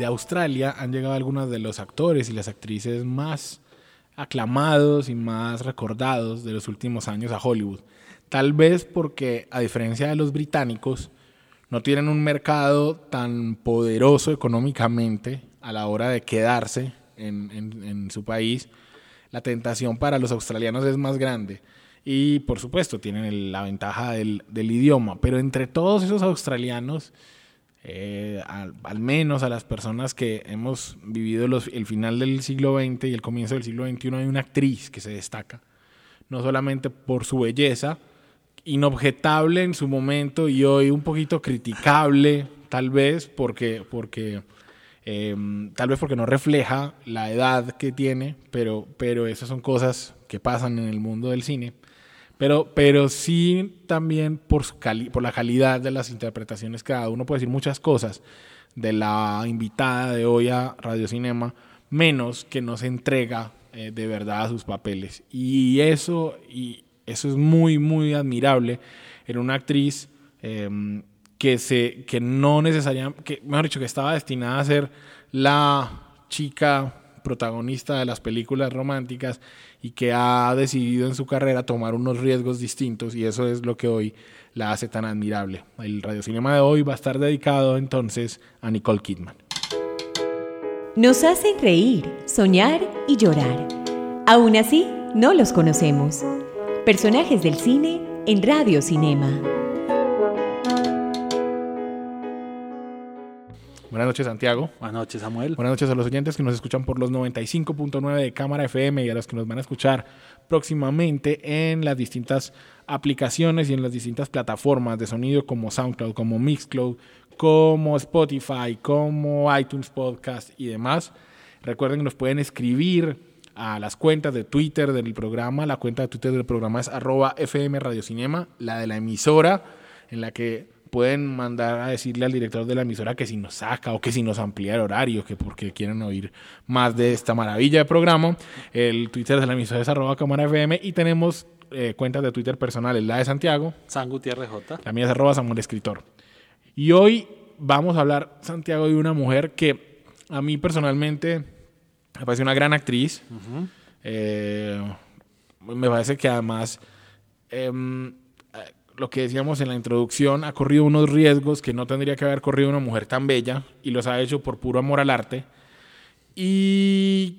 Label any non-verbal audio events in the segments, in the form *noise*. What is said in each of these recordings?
De Australia han llegado algunos de los actores y las actrices más aclamados y más recordados de los últimos años a Hollywood. Tal vez porque, a diferencia de los británicos, no tienen un mercado tan poderoso económicamente a la hora de quedarse en, su país. La tentación para los australianos es más grande. Y por supuesto tienen la ventaja del, idioma. Pero entre todos esos australianos, eh, al, menos a las personas que hemos vivido el final del siglo XX y el comienzo del siglo XXI, hay una actriz que se destaca, no solamente por su belleza, inobjetable en su momento y hoy un poquito criticable, tal vez porque, porque em, tal vez porque no refleja la edad que tiene, pero, pero esas son cosas que pasan en el mundo del cine. Pero, pero sí también por, su por la calidad de las interpretaciones cada uno puede decir muchas cosas de la invitada de hoy a Radio Cinema, menos que no se entrega eh, de verdad a sus papeles. Y eso, y eso es muy, muy admirable en una actriz em, que, se, que no necesariamente, que, mejor dicho, que estaba destinada a ser la chica protagonista de las películas románticas y que ha decidido en su carrera tomar unos riesgos distintos y eso es lo que hoy la hace tan admirable. El radiocinema de hoy va a estar dedicado entonces a Nicole Kidman. Nos hacen reír, soñar y llorar. Aún así, no los conocemos. Personajes del cine en Radio Cinema. Buenas noches, Santiago. Buenas noches, Samuel. Buenas noches a los oyentes que nos escuchan por los 95.9 de Cámara FM y a los que nos van a escuchar próximamente en las distintas aplicaciones y en las distintas plataformas de sonido como SoundCloud, como Mixcloud, como Spotify, como iTunes Podcast y demás. Recuerden que nos pueden escribir a las cuentas de Twitter del programa. La cuenta de Twitter del programa es arroba FM Radio Cinema, la de la emisora en la que pueden mandar a decirle al director de la emisora que si nos saca o que si nos amplía el horario, que porque quieren oír más de esta maravilla de programa. El Twitter de la emisora es arroba cámara FM y tenemos eh, cuentas de Twitter personales, la de Santiago. San Gutiérrez J. La mía es arroba Samuel Escritor. Y hoy vamos a hablar, Santiago, de una mujer que a mí personalmente me parece una gran actriz. Eh, me parece que además... Em, lo que decíamos en la introducción, ha corrido unos riesgos que no tendría que haber corrido una mujer tan bella y los ha hecho por puro amor al arte. Y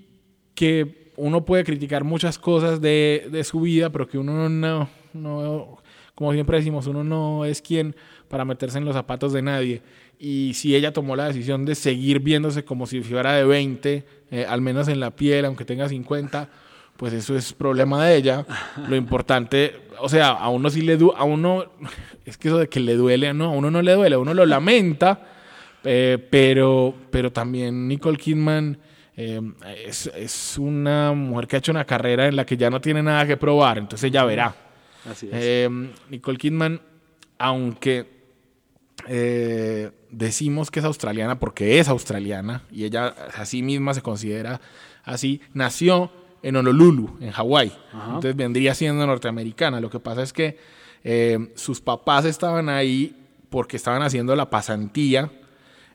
que uno puede criticar muchas cosas de, de su vida, pero que uno no, no, como siempre decimos, uno no es quien para meterse en los zapatos de nadie. Y si ella tomó la decisión de seguir viéndose como si fuera de 20, eh, al menos en la piel, aunque tenga 50, pues eso es problema de ella. Lo importante, o sea, a uno sí le duele, a uno, *laughs* es que eso de que le duele, no, a uno no le duele, a uno lo lamenta, eh, pero, pero también Nicole Kidman eh, es, una mujer que ha hecho una carrera en la que ya no tiene nada que probar, entonces ella verá. Así es. Eh, Nicole Kidman, aunque decimos que es australiana porque es australiana y ella a sí misma se considera así, nació en Honolulu, en Hawái. Entonces vendría siendo norteamericana. Lo que pasa es que eh, sus papás estaban ahí porque estaban haciendo la pasantía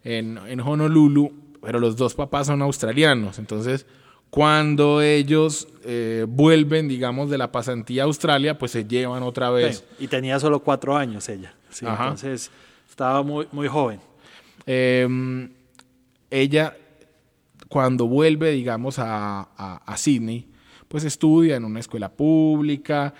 en, en Honolulu, pero los dos papás son australianos. Entonces, cuando ellos eh, vuelven, digamos, de la pasantía a Australia, pues se llevan otra vez. y tenía solo cuatro años ella. entonces, estaba muy, muy joven. Em, ella cuando vuelve, digamos, a, a, Sydney, pues estudia en una escuela pública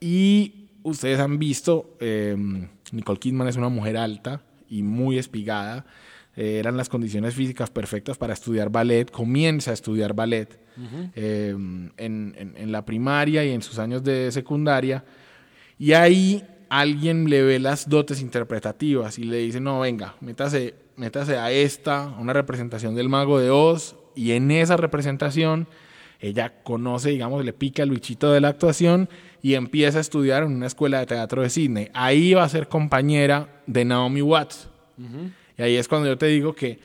y ustedes han visto, em, Nicole Kidman es una mujer alta y muy espigada, eh, eran las condiciones físicas perfectas para estudiar ballet, comienza a estudiar ballet em, en, en, la primaria y en sus años de secundaria, y ahí alguien le ve las dotes interpretativas y le dice, no, venga, métase, métase a esta, una representación del mago de Oz, y en esa representación ella conoce, digamos, le pica el bichito de la actuación y empieza a estudiar en una escuela de teatro de Sydney. Ahí va a ser compañera de Naomi Watts. Y ahí es cuando yo te digo que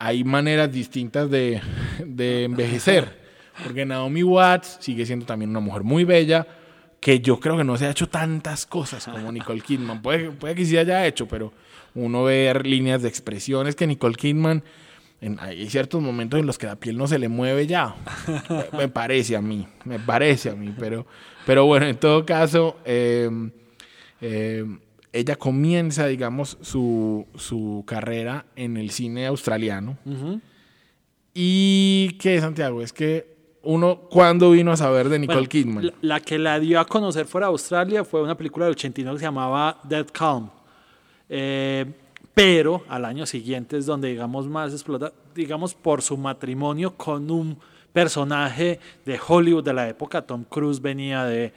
hay maneras distintas de, de envejecer. Porque Naomi Watts sigue siendo también una mujer muy bella, que yo creo que no se ha hecho tantas cosas como *laughs* Nicole Kidman. Puede, puede que sí haya hecho, pero uno ve líneas de expresiones que Nicole Kidman hay ciertos momentos en los que la piel no se le mueve ya. *laughs* me, parece a mí, me parece a mí. Pero, pero bueno, en todo caso, em, em, ella comienza, digamos, su, su, carrera en el cine australiano. ¿Y qué, Santiago? Es que uno, ¿cuándo vino a saber de Nicole Kidman? La, que la dio a conocer fuera de Australia fue una película del 89 que se llamaba Dead Calm. Eh, pero al año siguiente es donde, digamos, más explota, digamos, por su matrimonio con un personaje de Hollywood de la época. Tom Cruise venía de,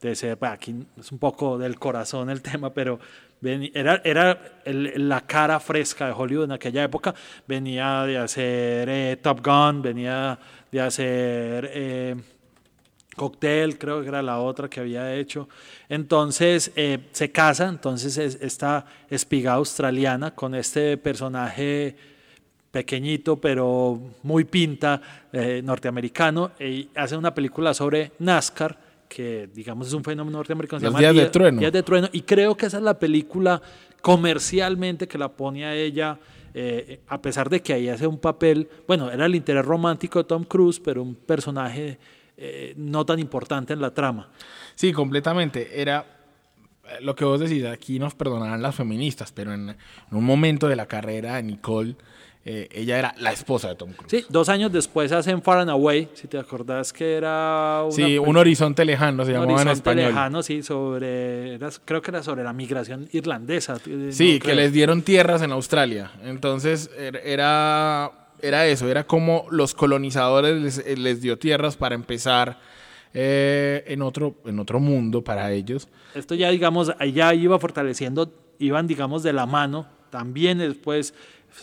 de ser, aquí es un poco del corazón el tema, pero era, era la cara fresca de Hollywood en aquella época. Venía de hacer eh, Top Gun, venía de hacer... Eh, Cocktail, creo que era la otra que había hecho. Entonces eh, se casa, entonces es, esta espiga australiana con este personaje pequeñito pero muy pinta eh, norteamericano y hace una película sobre NASCAR que digamos es un fenómeno norteamericano. Los días de trueno. Días de trueno y creo que esa es la película comercialmente que la pone a ella eh, a pesar de que ahí hace un papel, bueno, era el interés romántico de Tom Cruise, pero un personaje eh, no tan importante en la trama. Sí, completamente. Era eh, lo que vos decís, aquí nos perdonarán las feministas, pero en, un momento de la carrera de Nicole, eh, ella era la esposa de Tom Cruise. Sí, dos años después hacen Far and Away, si te acordás que era... sí, un horizonte lejano, se llamaba en español. Un lejano, sí, sobre, creo que era sobre la migración irlandesa. Sí, que les dieron tierras en Australia. Entonces er, era era eso, era como los colonizadores les, les dio tierras para empezar eh, en, otro, en otro mundo para ellos. Esto ya, digamos, ya iba fortaleciendo, iban, digamos, de la mano. También después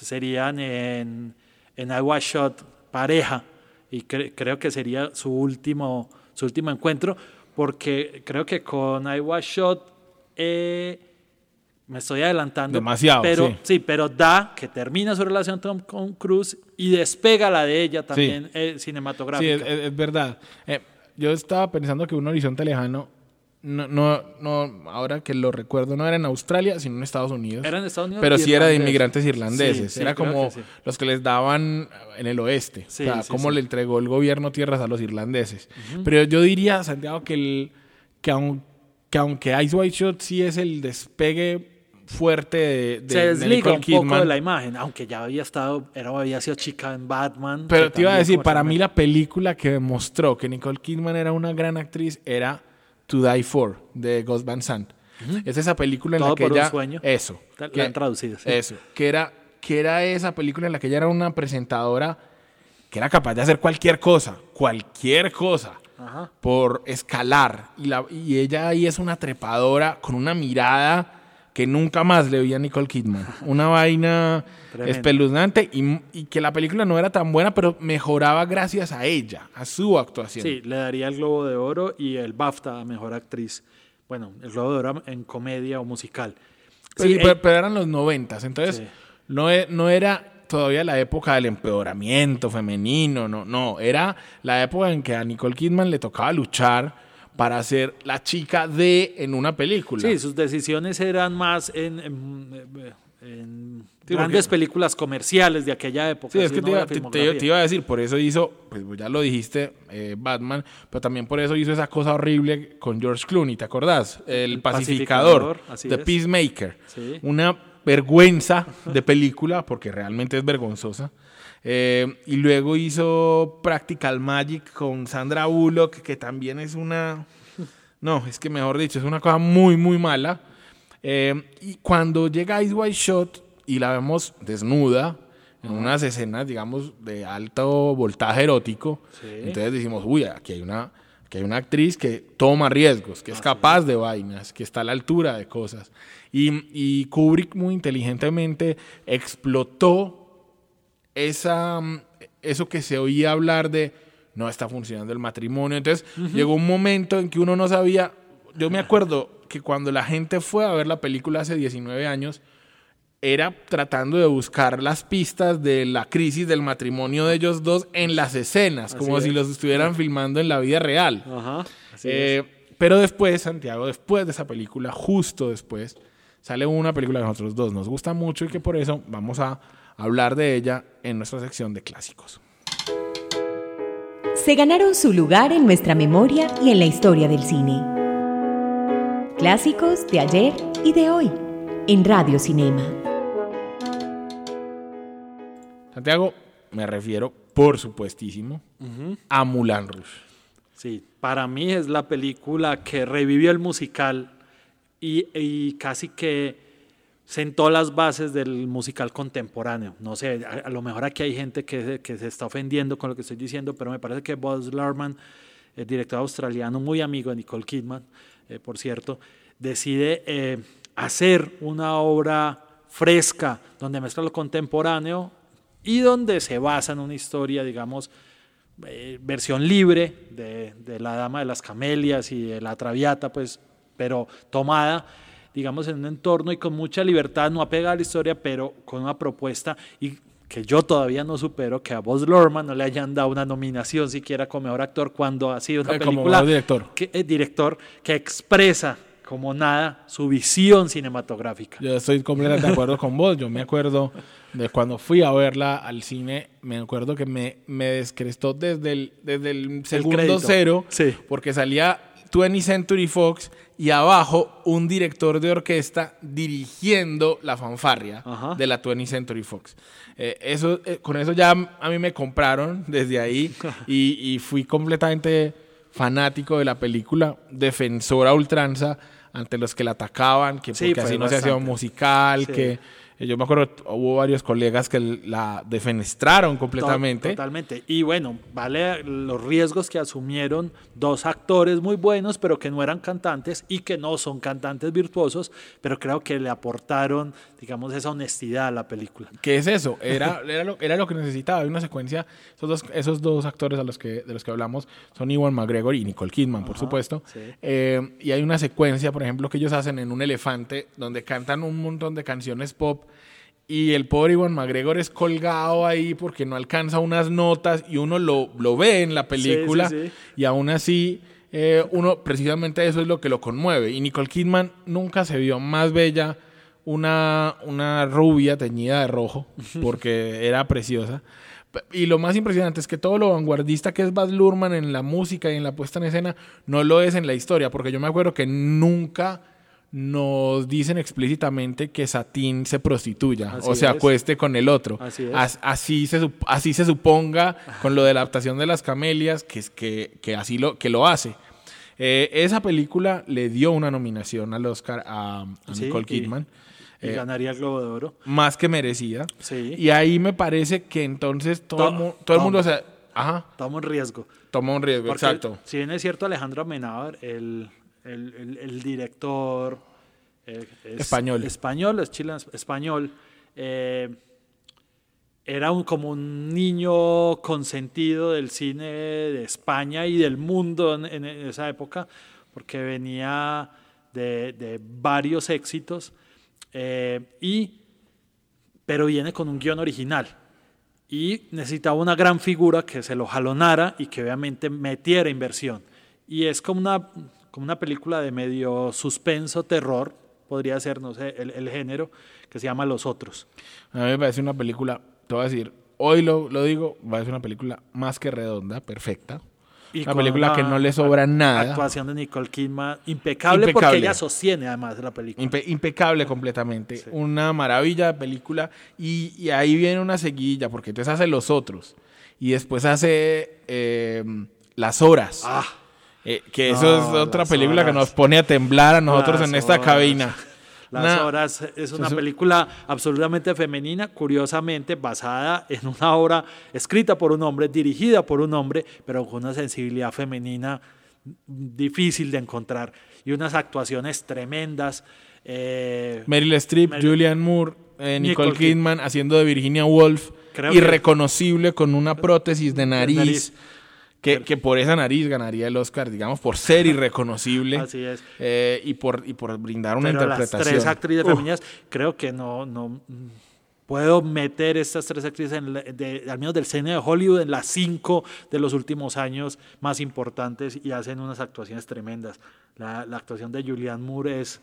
serían en, en I Shot pareja y creo que sería su último, su último encuentro porque creo que con I Shot... Eh, me estoy adelantando. Demasiado. Pero, sí. pero da que termina su relación con Cruz y despega la de ella también eh, cinematográfica. Sí, es, verdad. Eh, yo estaba pensando que un horizonte lejano, no, no, no, ahora que lo recuerdo, no era en Australia, sino en Estados Unidos. Era en Estados Unidos. Pero sí era de inmigrantes irlandeses. era como los que les daban en el oeste. o sea, cómo le entregó el gobierno tierras a los irlandeses. Pero yo diría, Santiago, que, el, que, que aunque Ice White Shot sí es el despegue fuerte de, de se desliga un poco de la imagen aunque ya había estado era había sido chica en Batman pero te iba a decir para mí la película que demostró que Nicole Kidman era una gran actriz era To Die For de Ghost Van Sant. Es esa película en la que ella sueño. eso que, han traducido eso que era que era esa película en la que ella era una presentadora que era capaz de hacer cualquier cosa cualquier cosa por escalar. Y, la, y ella ahí es una trepadora con una mirada que nunca más le vi a Nicole Kidman. Una vaina espeluznante y, que la película no era tan buena, pero mejoraba gracias a ella, a su actuación. Sí, le daría el Globo de Oro y el BAFTA a Mejor Actriz. Bueno, el Globo de Oro en comedia o musical. Sí, pero, eran los noventas, entonces no, e, no era todavía la época del empeoramiento femenino, no, no, era la época en que a Nicole Kidman le tocaba luchar para ser la chica de en una película. Sí, sus decisiones eran más en, grandes películas comerciales de aquella época. Sí, es que te iba, a decir, por eso hizo, pues ya lo dijiste, eh, Batman, pero también por eso hizo esa cosa horrible con George Clooney, ¿te acordás? El, pacificador, de Peacemaker. Una vergüenza de película, porque realmente es vergonzosa. Eh, y luego hizo Practical Magic con Sandra Bullock, que también es una... No, es que mejor dicho, es una cosa muy, muy mala. Eh, y cuando llega Ice White Shot y la vemos desnuda, en unas escenas, digamos, de alto voltaje erótico, entonces decimos, uy, aquí hay una que hay una actriz que toma riesgos, que es capaz de vainas, que está a la altura de cosas. Y, y Kubrick muy inteligentemente explotó esa, eso que se oía hablar de no está funcionando el matrimonio. Entonces llegó un momento en que uno no sabía, yo me acuerdo que cuando la gente fue a ver la película hace 19 años, era tratando de buscar las pistas de la crisis del matrimonio de ellos dos en las escenas, como si los estuvieran filmando en la vida real. Eh, pero después, Santiago, después de esa película, justo después, sale una película que a nosotros dos. Nos gusta mucho y que por eso vamos a hablar de ella en nuestra sección de clásicos. Se ganaron su lugar en nuestra memoria y en la historia del cine. Clásicos de ayer y de hoy en Radio Cinema. Santiago, me refiero, por supuestísimo, a Mulan Rouge. Sí, para mí es la película que revivió el musical y, casi que sentó las bases del musical contemporáneo. No sé, a, lo mejor aquí hay gente que, se está ofendiendo con lo que estoy diciendo, pero me parece que Buzz Lerman, el director australiano, muy amigo de Nicole Kidman, eh, por cierto, decide eh, hacer una obra fresca donde mezcla lo contemporáneo y donde se basa en una historia, digamos, eh, versión libre de, de, la Dama de las Camelias y de la Traviata, pues, pero tomada, digamos, en un entorno y con mucha libertad, no apegada a la historia, pero con una propuesta y que yo todavía no supero que a Buzz Lorman no le hayan dado una nominación siquiera como mejor actor cuando ha sido una eh, película como director. Que, eh, director que expresa como nada su visión cinematográfica. Yo estoy completamente de acuerdo con vos. Yo me acuerdo de cuando fui a verla al cine, me acuerdo que me, me descrestó desde el, desde el segundo cero, porque salía 20 Century Fox y abajo un director de orquesta dirigiendo la fanfarria de la 20 Century Fox. Eh, eso, eh, con eso ya a mí me compraron desde ahí *laughs* y, y fui completamente fanático de la película, defensora ultranza ante los que la atacaban, que porque así no se hacía un musical, que yo me acuerdo, hubo varios colegas que la defenestraron completamente. Totalmente. Y bueno, vale los riesgos que asumieron dos actores muy buenos, pero que no eran cantantes y que no son cantantes virtuosos, pero creo que le aportaron, digamos, esa honestidad a la película. ¿Qué es eso? Era, era, lo, era lo que necesitaba. Hay una secuencia, esos dos, esos dos actores a los que, de los que hablamos son Iwan McGregor y Nicole Kidman, por supuesto. Eh, y hay una secuencia, por ejemplo, que ellos hacen en un elefante, donde cantan un montón de canciones pop y el pobre Iwan McGregor es colgado ahí porque no alcanza unas notas y uno lo, lo ve en la película y aún así eh, uno precisamente eso es lo que lo conmueve. Y Nicole Kidman nunca se vio más bella una, una rubia teñida de rojo *laughs* porque era preciosa. Y lo más impresionante es que todo lo vanguardista que es Baz Luhrmann en la música y en la puesta en escena no lo es en la historia porque yo me acuerdo que nunca nos dicen explícitamente que Satín se prostituya o se acueste con el otro. Así, se, así se suponga con lo de la adaptación de las camelias, que, que, que así lo, que lo hace. Eh, esa película le dio una nominación al Oscar a, Nicole Kidman. Y, eh, ganaría el Globo de Oro. Más que merecida. Y ahí me parece que entonces todo, todo el mundo... se ajá. Toma un riesgo. Toma un riesgo, exacto. Si bien es cierto, Alejandro Amenábar, el el, director eh, español. español, es chileno español, eh, era un, como un niño consentido del cine de España y del mundo en, esa época, porque venía de, varios éxitos, eh, y, pero viene con un guion original. Y necesitaba una gran figura que se lo jalonara y que obviamente metiera inversión. Y es como una, como una película de medio suspenso, terror, podría ser, no sé, el, género, que se llama Los Otros. A mí me parece una película, te voy a decir, hoy lo, lo digo, va a ser una película más que redonda, perfecta. Y una película que no le sobra nada. Actuación de Nicole Kidman impecable, porque ella sostiene además la película. impecable completamente. Una maravilla de película. Y, y, ahí viene una seguilla, porque entonces hace Los Otros. Y después hace eh, Las Horas. Ah eh, que eso es otra película que nos pone a temblar a nosotros en esta cabina. Las Horas es una película absolutamente femenina, curiosamente basada en una obra escrita por un hombre, dirigida por un hombre, pero con una sensibilidad femenina difícil de encontrar y unas actuaciones tremendas. Eh, Meryl Streep, Meryl- Julianne Moore, eh, Nicole, Nicole Kid- Kidman haciendo de Virginia Woolf, Creo que- irreconocible con una prótesis de nariz, nariz. Que, que por esa nariz ganaría el Oscar, digamos, por ser irreconocible *laughs* Así es. eh, y, por, y por brindar una Pero las interpretación. tres actrices femeninas, creo que no, no puedo meter estas tres actrices, en la- de- al menos del cine de Hollywood, en las cinco de los últimos años más importantes y hacen unas actuaciones tremendas. La, la actuación de Julianne Moore es,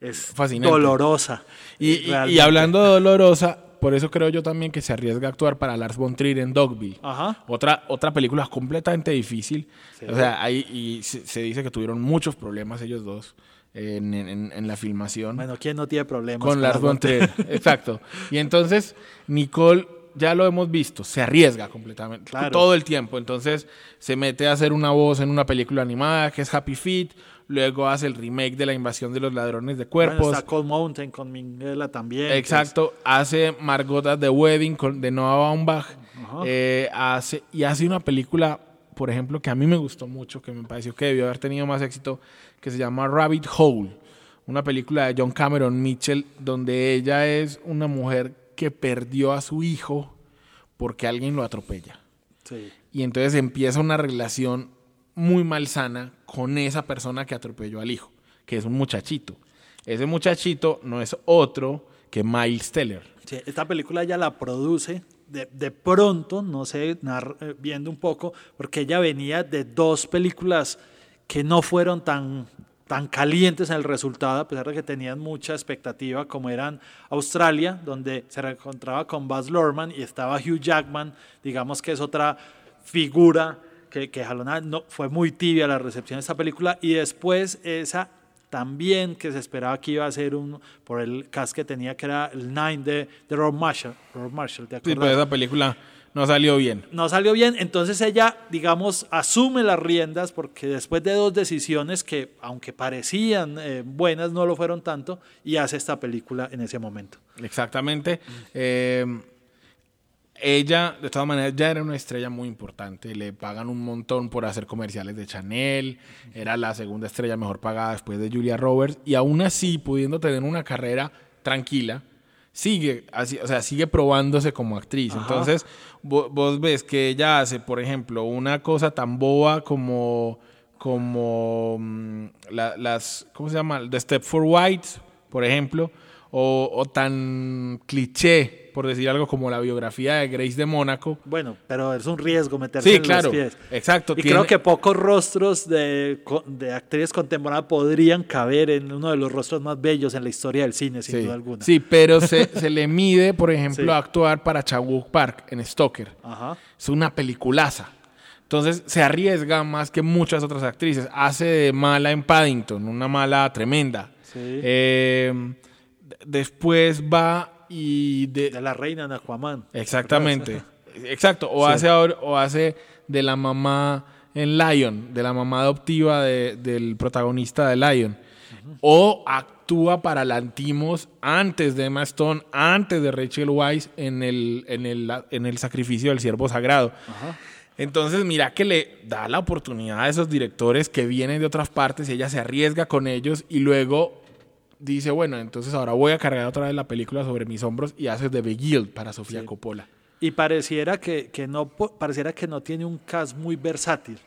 es Fascinante. dolorosa. Y, y- y hablando de dolorosa, por eso creo yo también que se arriesga a actuar para Lars von Trier en Dogville. Ajá. Otra, otra película completamente difícil. Sí. O sea, hay, y se, se dice que tuvieron muchos problemas ellos dos en, en- en la filmación Bueno, ¿quién no tiene problemas? con Lars von Trier? Trier. *laughs* Exacto. Y entonces, Nicole, ya lo hemos visto, se arriesga completamente. Claro. Todo el tiempo. Entonces, se mete a hacer una voz en una película animada que es Happy Feet. Luego hace el remake de La invasión de los ladrones de Bueno, cuerpos. está Cold Mountain con Minguela también. que es- Exacto, hace Margot at the Wedding con, de Noah Baumbach. Eh, hace, y hace una película, por ejemplo, que a mí me gustó mucho, que me pareció que debió haber tenido más éxito, que se llama Rabbit Hole. Una película de John Cameron Mitchell, donde ella es una mujer que perdió a su hijo porque alguien lo atropella. Sí. Y entonces empieza una relación muy malsana con esa persona que atropelló al hijo, que es un muchachito. Ese muchachito no es otro que Miles Teller. Esta película ella la produce de, de pronto, no sé, eh, viendo un poco, porque ella venía de dos películas que no fueron tan, tan calientes en el resultado, a pesar de que tenían mucha expectativa, como eran Australia, donde se reencontraba con Baz Luhrmann y estaba Hugh Jackman, digamos que es otra figura que, que jalonaba, no, fue muy tibia la recepción de esta película, y después esa también que se esperaba que iba a ser un por el cast que tenía que era el Nine de, de Rob Marshall, Rob Marshall, ¿te Sí, acuerdas? pues esa película no salió bien. no salió bien, entonces ella, digamos, asume las riendas porque después de dos decisiones que, aunque parecían eh, buenas, no lo fueron tanto, y hace esta película en ese momento. Exactamente. Eh, ella, de todas maneras, ya era una estrella muy importante. Le pagan un montón por hacer comerciales de Chanel. Era la segunda estrella mejor pagada después de Julia Roberts. Y aún así, pudiendo tener una carrera tranquila, sigue, así, o sea, sigue probándose como actriz. Ajá. Entonces, vo- vos, ves que ella hace, por ejemplo, una cosa tan boba como, como mm, la- las, ¿cómo se llama? The Step for White, por ejemplo, o, o tan cliché, por decir algo, como la biografía de Grace de Mónaco. Bueno, pero es un riesgo meterse Sí, en claro, los pies. exacto. Y tiene- creo que pocos rostros de, de actrices contemporáneas podrían caber en uno de los rostros más bellos en la historia del cine, sin sí, duda alguna. sí, pero se, se le mide, por ejemplo, Sí. a actuar para Chawuk Park en Stoker. Ajá. Es una peliculaza. Entonces se arriesga más que muchas otras actrices. Hace de mala en Paddington, una mala tremenda. Sí. Eh, después va y de, De la reina de Aquaman. exactamente, *laughs* exacto. O Sí. hace ahora- o hace de la mamá en Lion, de la mamá adoptiva de- del protagonista de Lion. O actúa para Lantimos antes de Emma Stone, antes de Rachel Weisz en el, en el, en el sacrificio del siervo sagrado. Ajá. Entonces, mira que le da la oportunidad a esos directores que vienen de otras partes y ella se arriesga con ellos y luego dice, bueno, entonces ahora voy a cargar otra vez la película sobre mis hombros y hace The Beguiled para Sofía Sí. Coppola. Y pareciera que, que no pareciera que no tiene un cast muy versátil,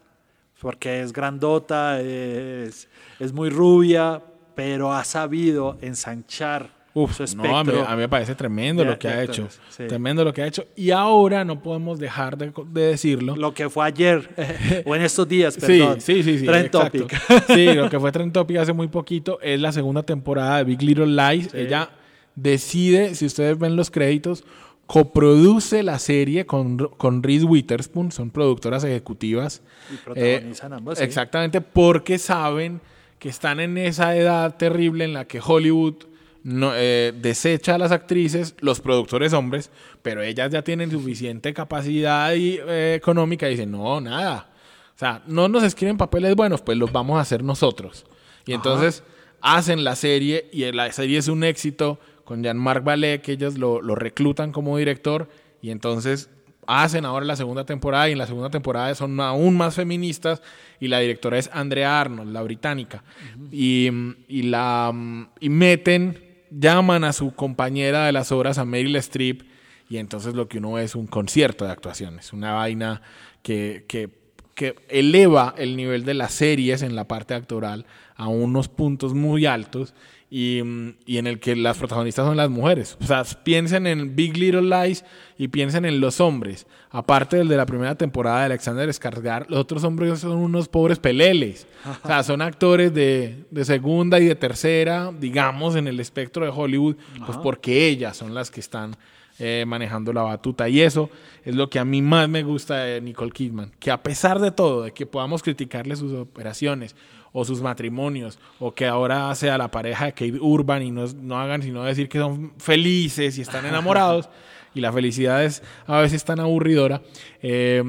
porque es grandota, es, es muy rubia, pero ha sabido ensanchar Uf, su no, a mí, espectro. a mí me parece tremendo de- lo que ha hecho. sí. Tremendo lo que ha hecho. Y ahora no podemos dejar de, de decirlo. Lo que fue ayer, *laughs* o en estos días, Sí, perdón. sí, sí, sí. Trend exacto. Topic. Sí, lo que fue Trend Topic hace muy poquito es la segunda temporada de Big Little Lies. Sí. Ella decide, si ustedes ven los créditos, coproduce la serie con, con Reese Witherspoon, son productoras ejecutivas. Y protagonizan ambas, sí. Exactamente, porque saben que están en esa edad terrible en la que Hollywood no, eh, desecha a las actrices, los productores hombres, pero ellas ya tienen suficiente capacidad y, eh, económica y dicen, no, nada. O sea, no nos escriben papeles buenos, pues los vamos a hacer nosotros. Y Ajá. entonces hacen la serie y la serie es un éxito con Jean-Marc Ballet, que ellos lo, lo reclutan como director y entonces hacen ahora la segunda temporada y en la segunda temporada son aún más feministas y la directora es Andrea Arnold, la británica. y, y, la, y meten, llaman a su compañera de las obras, a Meryl Streep, y entonces lo que uno ve es un concierto de actuaciones, una vaina que, que, que eleva el nivel de las series en la parte actoral a unos puntos muy altos y, y, en el que las protagonistas son las mujeres. O sea, piensen en Big Little Lies y piensen en los hombres. Aparte del de la primera temporada de Alexander Skarsgård, los otros hombres son unos pobres peleles. O sea, son actores de, de segunda y de tercera, digamos, en el espectro de Hollywood, pues porque ellas son las que están eh, manejando la batuta. Y eso es lo que a mí más me gusta de Nicole Kidman, que a pesar de todo, de que podamos criticarle sus operaciones o sus matrimonios, o que ahora sea la pareja de Kate Urban y no, no hagan sino decir que son felices y están enamorados, *laughs* y la felicidad es a veces tan aburridora, eh,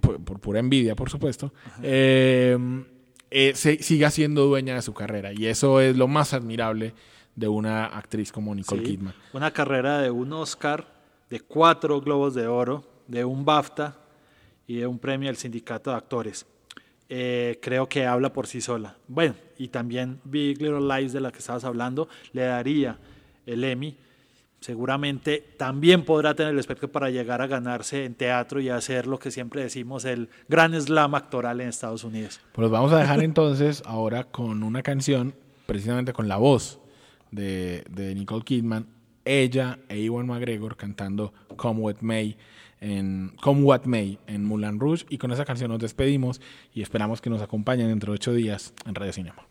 por, por, pura envidia, por supuesto, eh, eh, se, siga siendo dueña de su carrera. Y eso es lo más admirable de una actriz como Nicole Sí, Kidman. Una carrera de un Oscar, de cuatro Globos de Oro, de un BAFTA y de un premio al Sindicato de Actores. Eh, creo que habla por sí sola. Bueno, y también Big Little Lies de la que estabas hablando, le daría el Emmy. Seguramente también podrá tener el espectro para llegar a ganarse en teatro y hacer lo que siempre decimos, el gran slam actoral en Estados Unidos. Pues vamos a dejar entonces ahora con una canción, precisamente con la voz de, de Nicole Kidman, ella e Ewan McGregor cantando Come What May en Come What May en Moulin Rouge y con esa canción nos despedimos y esperamos que nos acompañen dentro de ocho días en Radio Cinema.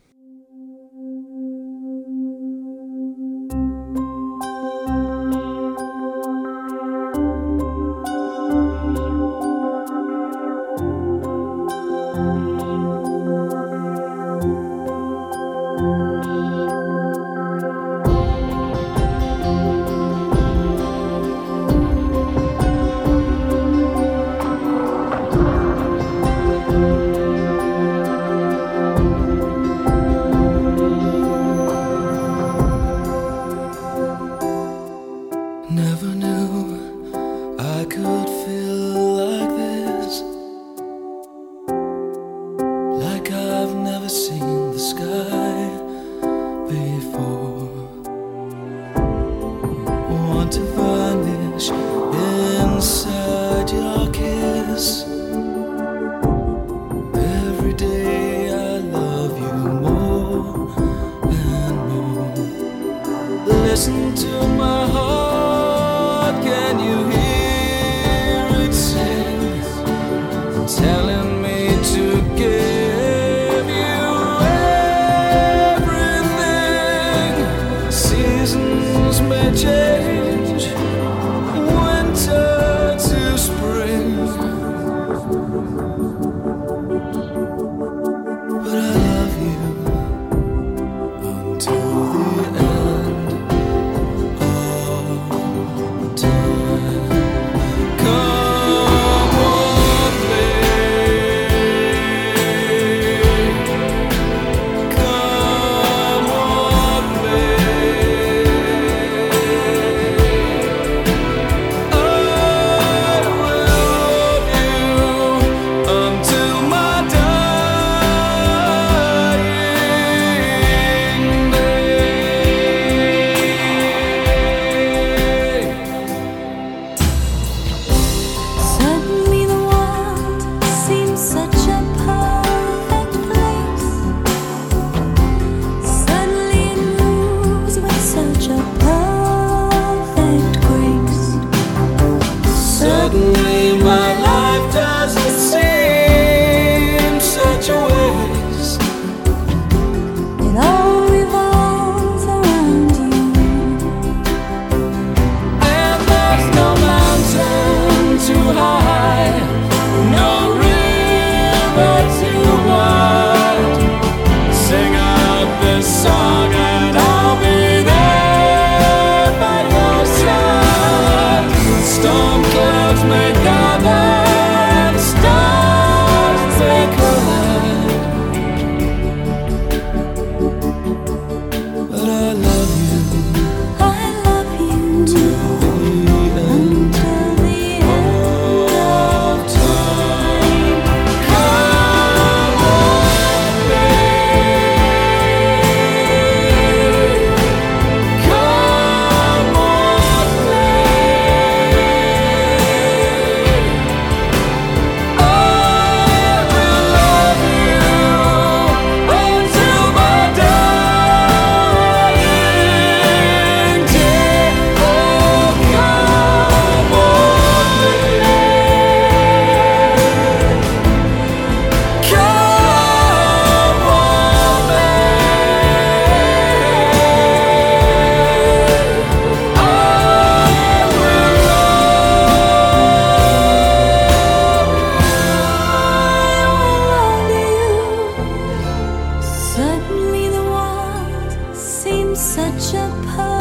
such a power.